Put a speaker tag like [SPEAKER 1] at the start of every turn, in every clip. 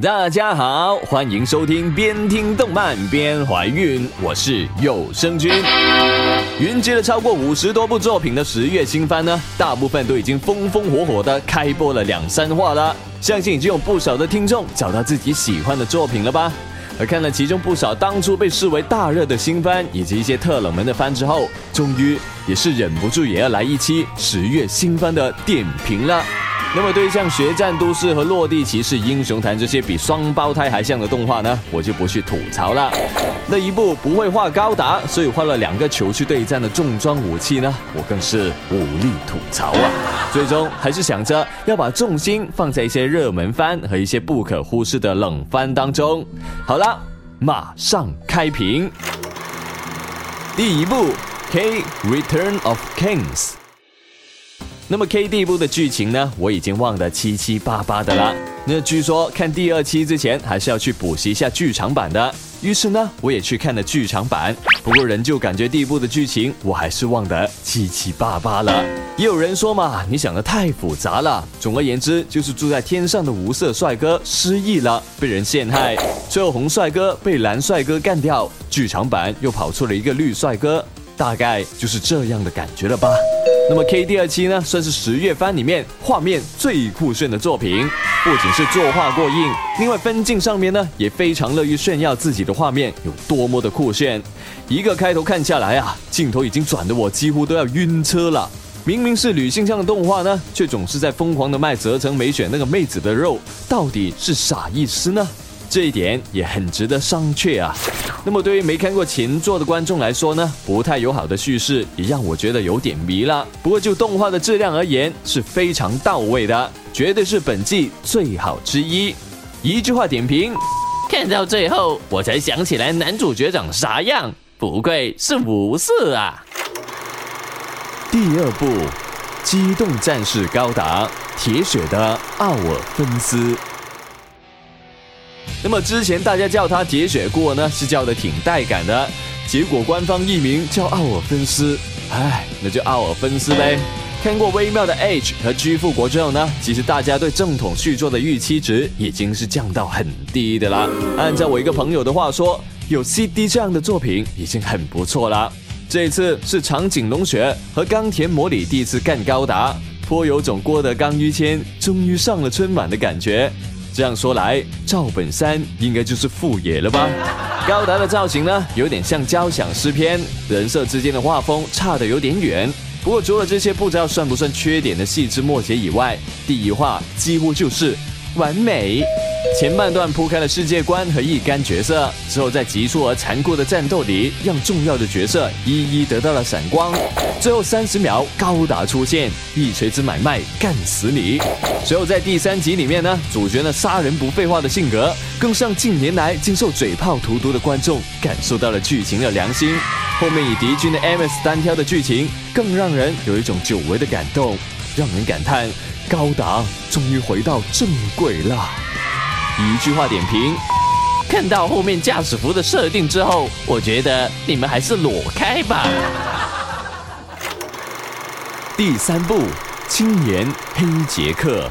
[SPEAKER 1] 大家好，欢迎收听边听动漫边怀孕，我是有声君。云集了超过五十多部作品的十月新番呢，大部分都已经风风火火的开播了两三话了，相信已经有不少的听众找到自己喜欢的作品了吧？而看了其中不少当初被视为大热的新番，以及一些特冷门的番之后，终于也是忍不住也要来一期十月新番的点评了。那么，对于像《决战都市》和《落地骑士英雄坛》这些比双胞胎还像的动画呢，我就不去吐槽了。那一部不会画高达，所以画了两个球去对战的重装武器呢，我更是无力吐槽啊。最终还是想着要把重心放在一些热门番和一些不可忽视的冷番当中。好了，马上开屏。第一部《K Return of Kings》。那么 K 第部的剧情呢，我已经忘得七七八八的了。那据说看第二期之前，还是要去补习一下剧场版的。于是呢，我也去看了剧场版。不过仍旧感觉第一部的剧情，我还是忘得七七八八了。也有人说嘛，你想的太复杂了。总而言之，就是住在天上的无色帅哥失忆了，被人陷害，最后红帅哥被蓝帅哥干掉。剧场版又跑出了一个绿帅哥。大概就是这样的感觉了吧。那么 K 第二期呢，算是十月番里面画面最酷炫的作品，不仅是作画过硬，另外分镜上面呢也非常乐于炫耀自己的画面有多么的酷炫。一个开头看下来啊，镜头已经转得我几乎都要晕车了。明明是女性向的动画呢，却总是在疯狂的卖泽城美选那个妹子的肉，到底是啥意思呢？这一点也很值得商榷啊。那么对于没看过前作的观众来说呢，不太友好的叙事也让我觉得有点迷了。不过就动画的质量而言，是非常到位的，绝对是本季最好之一。一句话点评：看到最后我才想起来男主角长啥样，不愧是无色啊。第二部《机动战士高达：铁血的奥尔芬斯》。那么之前大家叫他铁血过呢，是叫的挺带感的。结果官方译名叫奥尔芬斯，唉，那就奥尔芬斯呗。看过微妙的 H 和 G 复国之后呢，其实大家对正统续作的预期值已经是降到很低的啦。按照我一个朋友的话说，有 CD 这样的作品已经很不错了。这次是长井龙雪和冈田模里第一次干高达，颇有种郭德纲于谦终于上了春晚的感觉。这样说来，赵本山应该就是副野了吧？高达的造型呢，有点像交响诗篇，人设之间的画风差得有点远。不过除了这些不知道算不算缺点的细枝末节以外，第一话几乎就是完美。前半段铺开了世界观和一干角色，之后在急促而残酷的战斗里，让重要的角色一一得到了闪光。最后三十秒，高达出现，一锤子买卖干死你。随后在第三集里面呢，主角呢杀人不废话的性格，更让近年来经受嘴炮荼毒的观众感受到了剧情的良心。后面以敌军的 MS 单挑的剧情，更让人有一种久违的感动，让人感叹高达终于回到正轨了。一句话点评：看到后面驾驶服的设定之后，我觉得你们还是裸开吧。第三部《青年黑杰克》，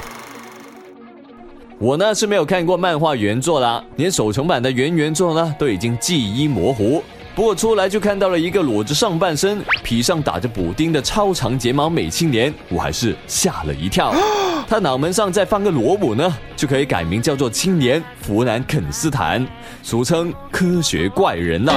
[SPEAKER 1] 我呢是没有看过漫画原作啦，连手重版的原原作呢都已经记忆模糊。不过出来就看到了一个裸着上半身、皮上打着补丁的超长睫毛美青年，我还是吓了一跳。他脑门上再放个萝卜呢，就可以改名叫做青年弗兰肯斯坦，俗称科学怪人了。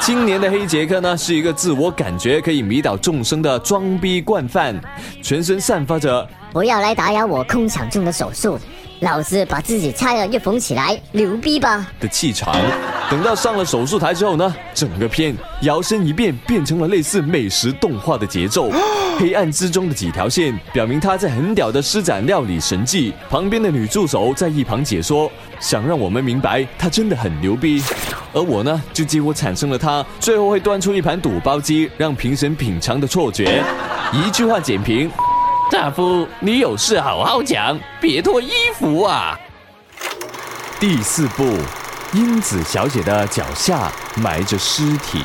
[SPEAKER 1] 青年的黑杰克呢，是一个自我感觉可以迷倒众生的装逼惯犯，全身散发着“
[SPEAKER 2] 不要来打扰我空想中的手术”。老子把自己拆了又缝起来，牛逼吧？
[SPEAKER 1] 的气场。等到上了手术台之后呢，整个片摇身一变，变成了类似美食动画的节奏。黑暗之中的几条线，表明他在很屌的施展料理神技。旁边的女助手在一旁解说，想让我们明白他真的很牛逼。而我呢，就几乎产生了他最后会端出一盘肚包鸡让评审品尝的错觉。一句话简评。大夫，你有事好好讲，别脱衣服啊！第四部，英子小姐的脚下埋着尸体。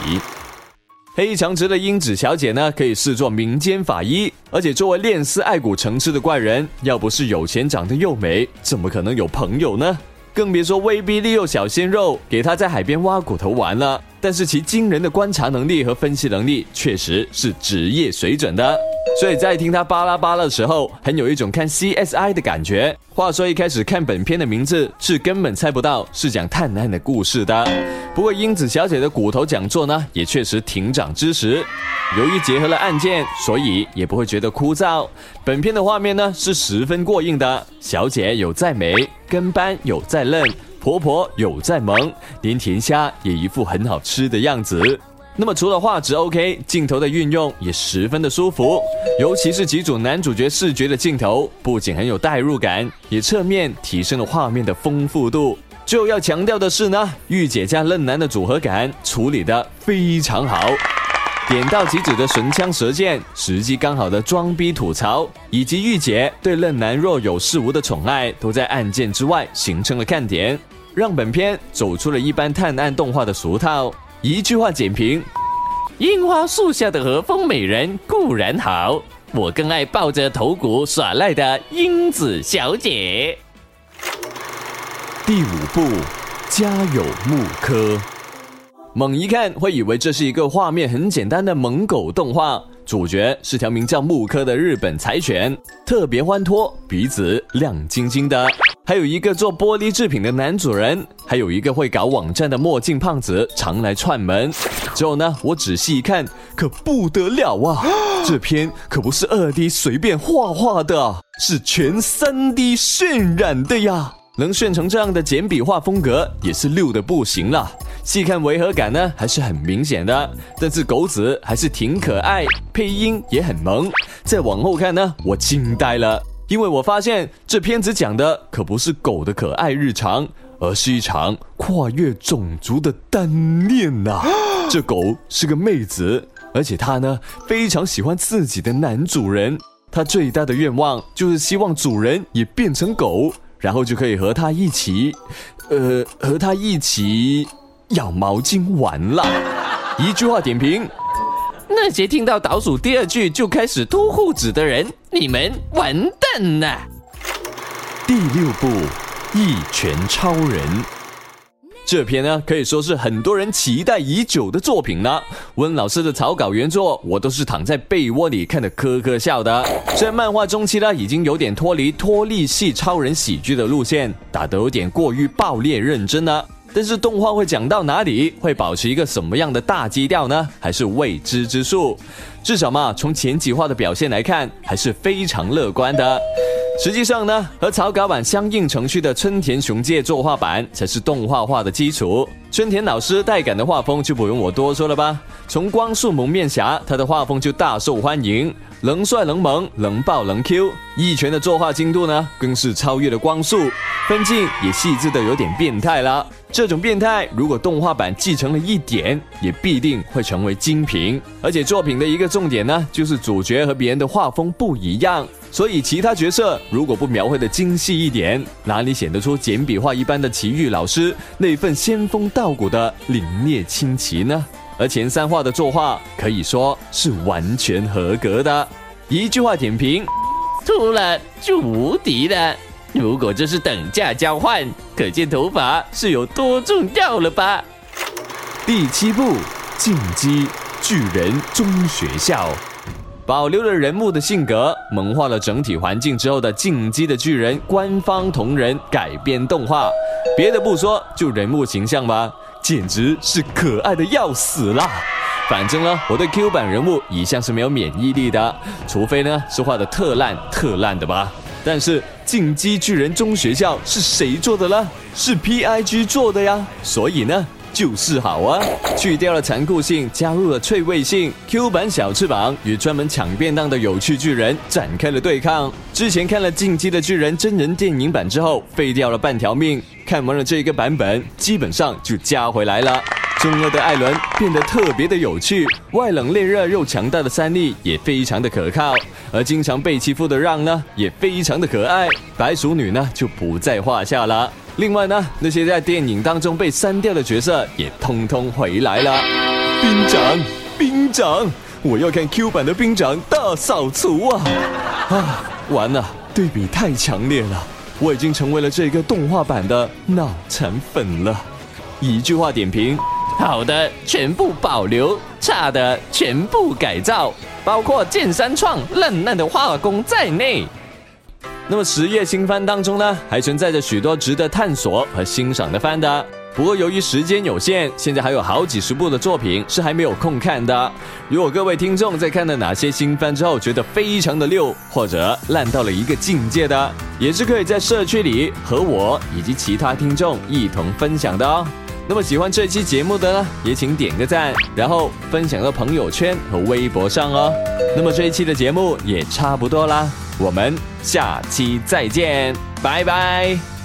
[SPEAKER 1] 黑长直的英子小姐呢，可以视作民间法医，而且作为恋丝爱古成痴的怪人，要不是有钱长得又美，怎么可能有朋友呢？更别说威逼利诱小鲜肉给他在海边挖骨头玩了。但是其惊人的观察能力和分析能力确实是职业水准的，所以在听他巴拉巴拉的时候，很有一种看 CSI 的感觉。话说一开始看本片的名字是根本猜不到是讲探案的故事的。不过英子小姐的骨头讲座呢，也确实挺长知识。由于结合了案件，所以也不会觉得枯燥。本片的画面呢是十分过硬的，小姐有在美，跟班有在嫩。婆婆有在萌，连甜虾也一副很好吃的样子。那么除了画质 OK，镜头的运用也十分的舒服，尤其是几组男主角视觉的镜头，不仅很有代入感，也侧面提升了画面的丰富度。最后要强调的是呢，御姐加嫩男的组合感处理的非常好。点到即止的神枪舌剑，时机刚好的装逼吐槽，以及御姐对嫩男若有似无的宠爱，都在案件之外形成了看点，让本片走出了一般探案动画的俗套。一句话简评：
[SPEAKER 3] 樱花树下的和风美人固然好，我更爱抱着头骨耍赖的英子小姐。
[SPEAKER 1] 第五部，家有木科。猛一看会以为这是一个画面很简单的萌狗动画，主角是条名叫木科的日本柴犬，特别欢脱，鼻子亮晶晶的，还有一个做玻璃制品的男主人，还有一个会搞网站的墨镜胖子常来串门。之后呢，我仔细一看，可不得了啊！这篇可不是二 D 随便画画的，是全三 D 渲染的呀！能炫成这样的简笔画风格，也是溜的不行了。细看违和感呢，还是很明显的。但是狗子还是挺可爱，配音也很萌。再往后看呢，我惊呆了，因为我发现这片子讲的可不是狗的可爱日常，而是一场跨越种族的单恋呐。这狗是个妹子，而且它呢非常喜欢自己的男主人。它最大的愿望就是希望主人也变成狗，然后就可以和他一起，呃，和他一起。咬毛巾玩了，一句话点评：
[SPEAKER 3] 那些听到倒数第二句就开始脱裤子的人，你们完蛋了。
[SPEAKER 1] 第六部《一拳超人》这篇呢，可以说是很多人期待已久的作品了。温老师的草稿原作，我都是躺在被窝里看的，呵呵笑的。虽然漫画中期呢，已经有点脱离脱力系超人喜剧的路线，打得有点过于爆裂认真了。但是动画会讲到哪里，会保持一个什么样的大基调呢？还是未知之数。至少嘛，从前几话的表现来看，还是非常乐观的。实际上呢，和草稿版相应程序的春田雄介作画版才是动画化的基础。春田老师带感的画风就不用我多说了吧。从光速蒙面侠，他的画风就大受欢迎。能帅能萌能爆能 Q，一拳的作画精度呢，更是超越了光速，分镜也细致的有点变态了。这种变态，如果动画版继承了一点，也必定会成为精品。而且作品的一个重点呢，就是主角和别人的画风不一样，所以其他角色如果不描绘的精细一点，哪里显得出简笔画一般的奇遇老师那份仙风道骨的凛冽清奇呢？而前三话的作画可以说是完全合格的。一句话点评：
[SPEAKER 3] 秃了就无敌了。如果这是等价交换，可见头发是有多重要了吧？
[SPEAKER 1] 第七部《进击巨人中学校》，保留了人物的性格，萌化了整体环境之后的《进击的巨人》官方同人改编动画。别的不说，就人物形象吧。简直是可爱的要死啦！反正呢，我对 Q 版人物一向是没有免疫力的，除非呢是画的特烂特烂的吧。但是进击巨人中学校是谁做的呢？是 PIG 做的呀，所以呢。就是好啊！去掉了残酷性，加入了趣味性。Q 版小翅膀与专门抢便当的有趣巨人展开了对抗。之前看了《进击的巨人》真人电影版之后，废掉了半条命。看完了这个版本，基本上就加回来了。中二的艾伦变得特别的有趣，外冷内热又强大的三笠也非常的可靠，而经常被欺负的让呢，也非常的可爱。白鼠女呢，就不在话下了。另外呢，那些在电影当中被删掉的角色也通通回来了。兵长，兵长，我要看 Q 版的兵长大扫除啊！啊，完了，对比太强烈了。我已经成为了这个动画版的脑残粉了。一句话点评：
[SPEAKER 3] 好的全部保留，差的全部改造，包括剑三创烂烂的画工在内。
[SPEAKER 1] 那么十月新番当中呢，还存在着许多值得探索和欣赏的番的。不过由于时间有限，现在还有好几十部的作品是还没有空看的。如果各位听众在看了哪些新番之后觉得非常的溜，或者烂到了一个境界的，也是可以在社区里和我以及其他听众一同分享的哦。那么喜欢这期节目的呢，也请点个赞，然后分享到朋友圈和微博上哦。那么这一期的节目也差不多啦。我们下期再见，拜拜。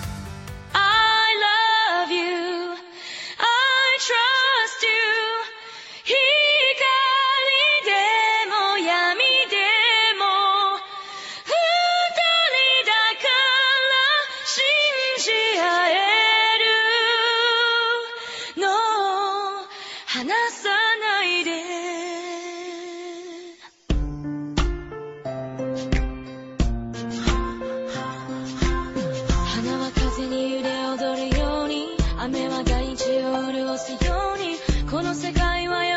[SPEAKER 4] この世界は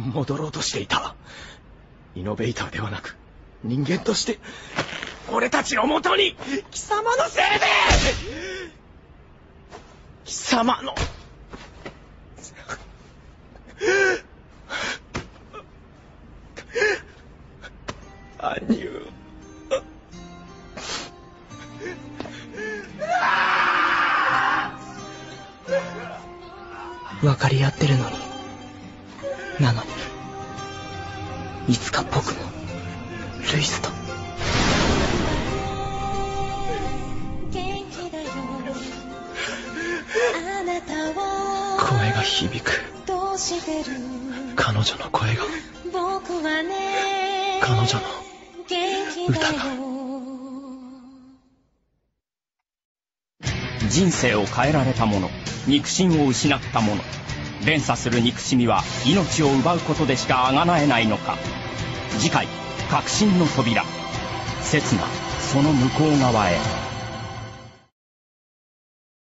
[SPEAKER 4] 戻ろうとしていた。イノベーターではなく、人間として、俺たちのもとに、貴様のせいで貴様の、アニュー。分かり合ってるのになのにいつか僕もルイスと。声が響く。彼女の声が。彼女の歌が
[SPEAKER 5] 人生を変えられた者肉親を失った者連鎖する憎しみは命を奪うことでしかあがなえないのか。次回「革新の扉」刹那その向こう側へ。